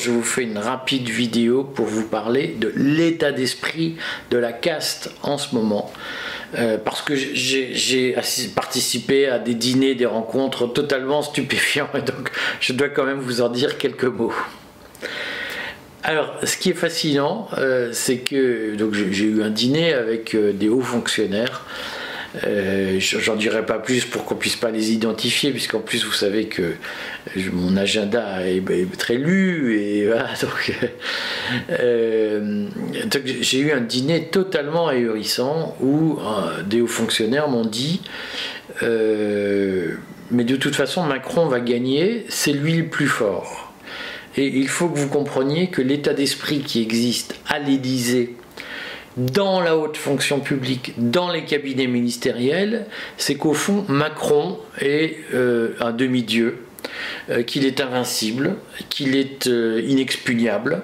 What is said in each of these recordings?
je vous fais une rapide vidéo pour vous parler de l'état d'esprit de la caste en ce moment. Euh, parce que j'ai participé à des dîners, des rencontres totalement stupéfiants, et donc je dois quand même vous en dire quelques mots. Alors, ce qui est fascinant, euh, c'est que j'ai eu un dîner avec euh, des hauts fonctionnaires euh, j'en dirai pas plus pour qu'on puisse pas les identifier, puisqu'en plus vous savez que mon agenda est, très lu et euh, j'ai eu un dîner totalement ahurissant où euh, des hauts fonctionnaires m'ont dit mais de toute façon Macron va gagner, c'est lui le plus fort. Et il faut que vous compreniez que l'état d'esprit qui existe à l'Élysée dans la haute fonction publique, dans les cabinets ministériels, c'est qu'au fond, Macron est euh, un demi-dieu, euh, qu'il est invincible, qu'il est euh, inexpugnable,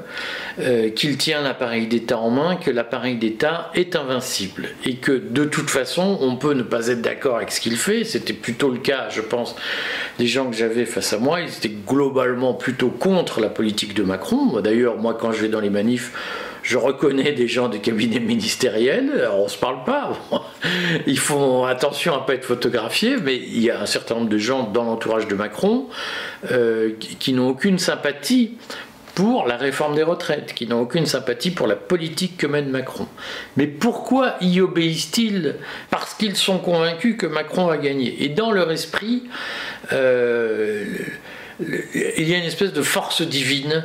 qu'il tient l'appareil d'État en main, que l'appareil d'État est invincible, et que de toute façon, on peut ne pas être d'accord avec ce qu'il fait. C'était plutôt le cas, je pense, des gens que j'avais face à moi. Ils étaient globalement plutôt contre la politique de Macron. D'ailleurs, moi, quand je vais dans les manifs, je reconnais des gens du cabinet ministériel, alors on se parle pas. Ils font attention à ne pas être photographiés, mais il y a un certain nombre de gens dans l'entourage de Macron euh, qui, n'ont aucune sympathie pour la réforme des retraites, qui n'ont aucune sympathie pour la politique que mène Macron. Mais pourquoi y obéissent-ils? Parce qu'ils sont convaincus que Macron va gagner. Et dans leur esprit, euh, il y a une espèce de force divine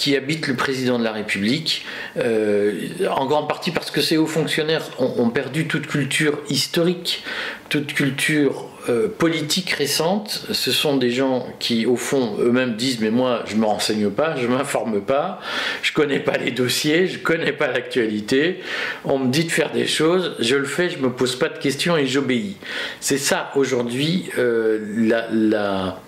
qui habite le président de la République, euh, en grande partie parce que ces hauts fonctionnaires ont, perdu toute culture historique, toute culture euh, politique récente. Ce sont des gens qui, au fond, eux-mêmes disent Mais moi, je ne me renseigne pas, je ne m'informe pas, je ne connais pas les dossiers, je ne connais pas l'actualité. On me dit de faire des choses, je le fais, je ne me pose pas de questions et j'obéis. C'est ça, aujourd'hui, euh, la la,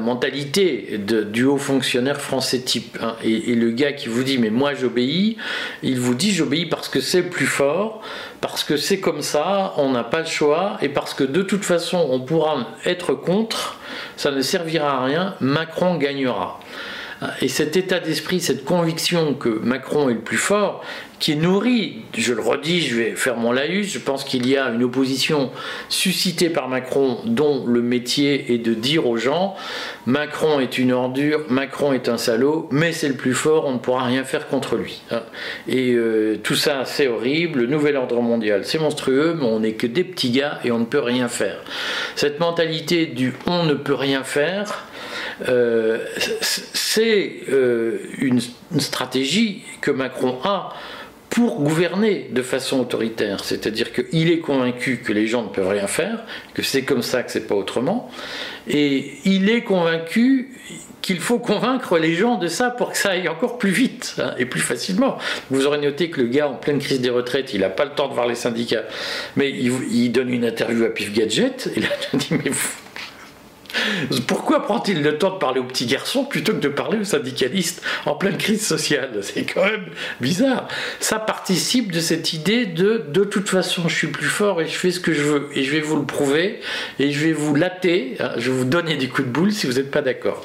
mentalité du haut fonctionnaire français type. Hein. Et, le gars qui vous dit mais moi j'obéis, il vous dit j'obéis parce que c'est plus fort, parce que c'est comme ça, on n'a pas le choix, et parce que de toute façon on pourra être contre, ça ne servira à rien, Macron gagnera. Et cet état d'esprit, cette conviction que Macron est le plus fort, qui est nourri, je le redis, je vais faire mon laïus, je pense qu'il y a une opposition suscitée par Macron dont le métier est de dire aux gens Macron est une ordure, Macron est un salaud, mais c'est le plus fort, on ne pourra rien faire contre lui. Et euh, tout ça, c'est horrible, le nouvel ordre mondial, c'est monstrueux, mais on n'est que des petits gars et on ne peut rien faire. Cette mentalité du on ne peut rien faire, euh, c'est euh, une, stratégie que Macron a pour gouverner de façon autoritaire. C'est-à-dire qu'il est convaincu que les gens ne peuvent rien faire, que c'est comme ça, que c'est pas autrement. Et il est convaincu qu'il faut convaincre les gens de ça pour que ça aille encore plus vite hein, et plus facilement. Vous aurez noté que le gars en pleine crise des retraites, il n'a pas le temps de voir les syndicats, mais il, donne une interview à Pif Gadget, il a dit mais vous, pourquoi prend-il le temps de parler aux petits garçons plutôt que de parler aux syndicalistes en pleine crise sociale? C'est quand même bizarre. Ça participe de cette idée de de toute façon je suis plus fort et je fais ce que je veux et je vais vous le prouver et je vais vous latter, hein, je vais vous donner des coups de boule si vous n'êtes pas d'accord.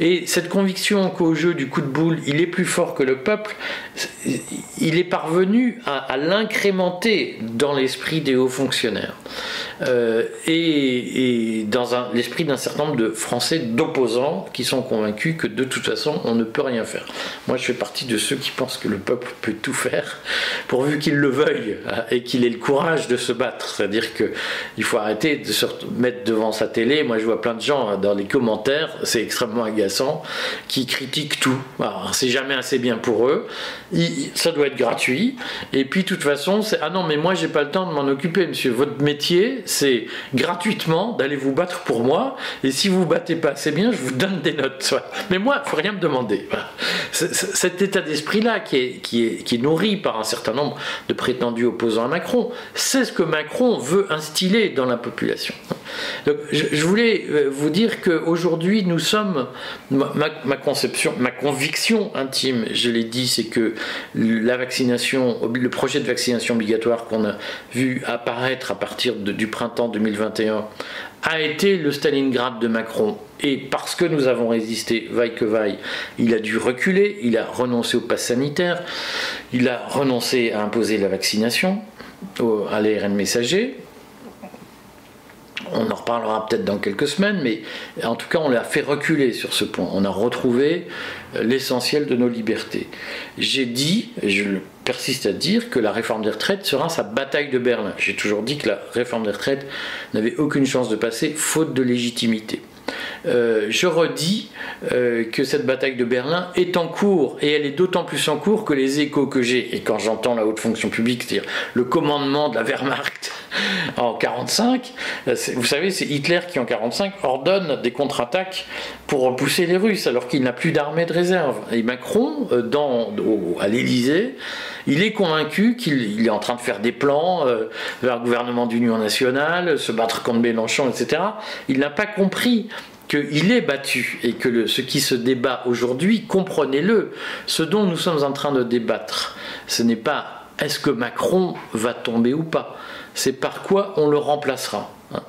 Et cette conviction qu'au jeu du coup de boule il est plus fort que le peuple, il est parvenu à, l'incrémenter dans l'esprit des hauts fonctionnaires euh, et, et dans l'esprit d'un certain de Français d'opposants qui sont convaincus que de toute façon on ne peut rien faire. Moi je fais partie de ceux qui pensent que le peuple peut tout faire pourvu qu'il le veuille hein, et qu'il ait le courage de se battre. C'est-à-dire qu'il faut arrêter de se mettre devant sa télé. Moi je vois plein de gens hein, dans les commentaires, c'est extrêmement agaçant, qui critiquent tout. C'est jamais assez bien pour eux. ça doit être gratuit. Et puis de toute façon, c'est ah non mais moi j'ai pas le temps de m'en occuper, monsieur. Votre métier c'est gratuitement d'aller vous battre pour moi et si vous vous battez pas assez bien, je vous donne des notes. Mais moi, il faut rien me demander. Cet état d'esprit-là, qui est, nourri par un certain nombre de prétendus opposants à Macron, c'est ce que Macron veut instiller dans la population. Je, voulais euh, vous dire qu'aujourd'hui, nous sommes, ma, conception, ma conviction intime, je l'ai dit, c'est que la vaccination, le projet de vaccination obligatoire qu'on a vu apparaître à partir du printemps 2021 a été le Stalingrad de Macron. Et parce que nous avons résisté, vaille que vaille, il a dû reculer, il a renoncé au pass sanitaire, il a renoncé à imposer la vaccination, à l'ARN messager, on en reparlera peut-être dans quelques semaines, mais en tout cas, on l'a fait reculer sur ce point. On a retrouvé euh, l'essentiel de nos libertés. J'ai dit, je persiste à dire, que la réforme des retraites sera sa bataille de Berlin. J'ai toujours dit que la réforme des retraites n'avait aucune chance de passer, faute de légitimité. Euh, je redis euh, que cette bataille de Berlin est en cours et elle est d'autant plus en cours que les échos que j'ai, et quand j'entends la haute fonction publique, c'est-à-dire le commandement de la Wehrmacht en 45, euh, vous savez, c'est Hitler qui en 45 ordonne des contre-attaques pour repousser les Russes alors qu'il n'a plus d'armée de réserve. Et Macron, à l'Élysée, il est convaincu qu'il est en train de faire des plans vers le gouvernement d'union nationale, se battre contre Mélenchon, etc. Il n'a pas compris qu'il est battu et que ce qui se débat aujourd'hui, comprenez-le, ce dont nous sommes en train de débattre, ce n'est pas est-ce que Macron va tomber ou pas, c'est par quoi on le remplacera. Hein.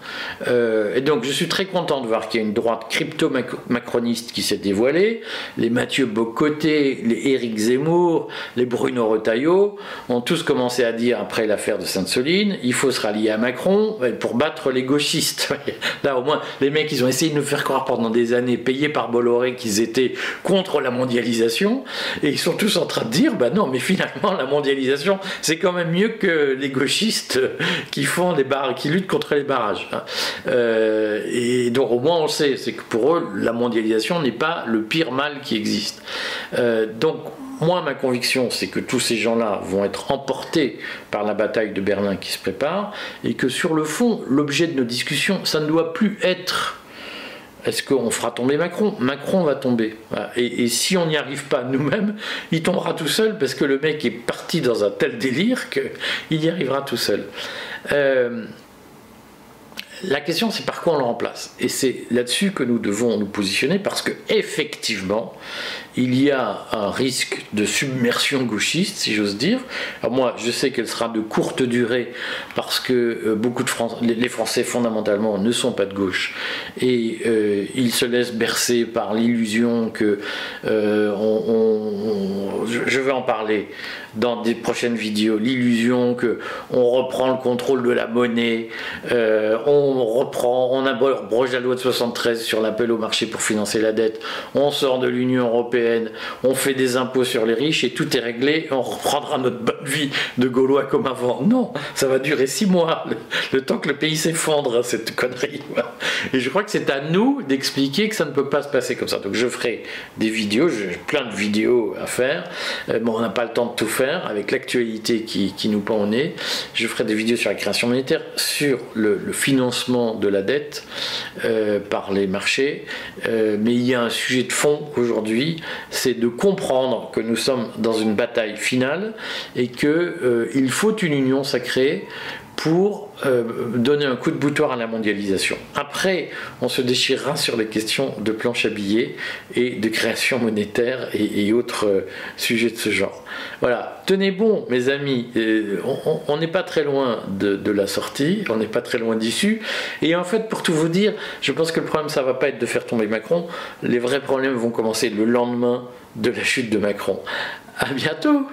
Euh, et donc je suis très content de voir qu'il y a une droite crypto-macroniste qui s'est dévoilée. Les Mathieu Bocoté, les Éric Zemmour, les Bruno Retailleau ont tous commencé à dire après l'affaire de Sainte-Soline, il faut se rallier à Macron pour battre les gauchistes. Là au moins les mecs ils ont essayé de nous faire croire pendant des années, payés par Bolloré, qu'ils étaient contre la mondialisation. Et ils sont tous en train de dire, bah non mais finalement la mondialisation c'est quand même mieux que les gauchistes qui font des barres, qui luttent contre les barrages. Hein. Euh, et donc au moins on sait, c'est que pour eux, la mondialisation n'est pas le pire mal qui existe. Euh, donc moi, ma conviction, c'est que tous ces gens-là vont être emportés par la bataille de Berlin qui se prépare, et que sur le fond, l'objet de nos discussions, ça ne doit plus être est-ce qu'on fera tomber Macron? Macron va tomber. Et, si on n'y arrive pas nous-mêmes, il tombera tout seul parce que le mec est parti dans un tel délire qu'il y arrivera tout seul. Euh, la question, c'est par quoi on le remplace. Et c'est là-dessus que nous devons nous positionner parce que, effectivement, il y a un risque de submersion gauchiste, si j'ose dire. Alors moi, je sais qu'elle sera de courte durée parce que euh, beaucoup de les Français fondamentalement ne sont pas de gauche. Et euh, ils se laissent bercer par l'illusion que euh, je vais en parler dans des prochaines vidéos, l'illusion que on reprend le contrôle de la monnaie, on reprend, on abroge la loi de 73 sur l'appel au marché pour financer la dette, on sort de l'Union européenne on fait des impôts sur les riches et tout est réglé, on reprendra notre bonne vie de Gaulois comme avant. Non, ça va durer six mois, le, temps que le pays s'effondre, cette connerie. Et je crois que c'est à nous d'expliquer que ça ne peut pas se passer comme ça. Donc je ferai des vidéos, j'ai plein de vidéos à faire, euh, mais on n'a pas le temps de tout faire avec l'actualité qui, nous pend au nez. Je ferai des vidéos sur la création monétaire, sur le, financement de la dette euh, par les marchés, euh, mais il y a un sujet de fond aujourd'hui c'est de comprendre que nous sommes dans une bataille finale et qu'il euh, faut une union sacrée pour euh, donner un coup de boutoir à la mondialisation. Après, on se déchirera sur les questions de planche à billets et de création monétaire et, autres euh, sujets de ce genre. Voilà, tenez bon, mes amis, euh, on n'est pas très loin de, la sortie, on n'est pas très loin d'issue. Et en fait, pour tout vous dire, je pense que le problème, ça va pas être de faire tomber Macron. Les vrais problèmes vont commencer le lendemain de la chute de Macron. À bientôt!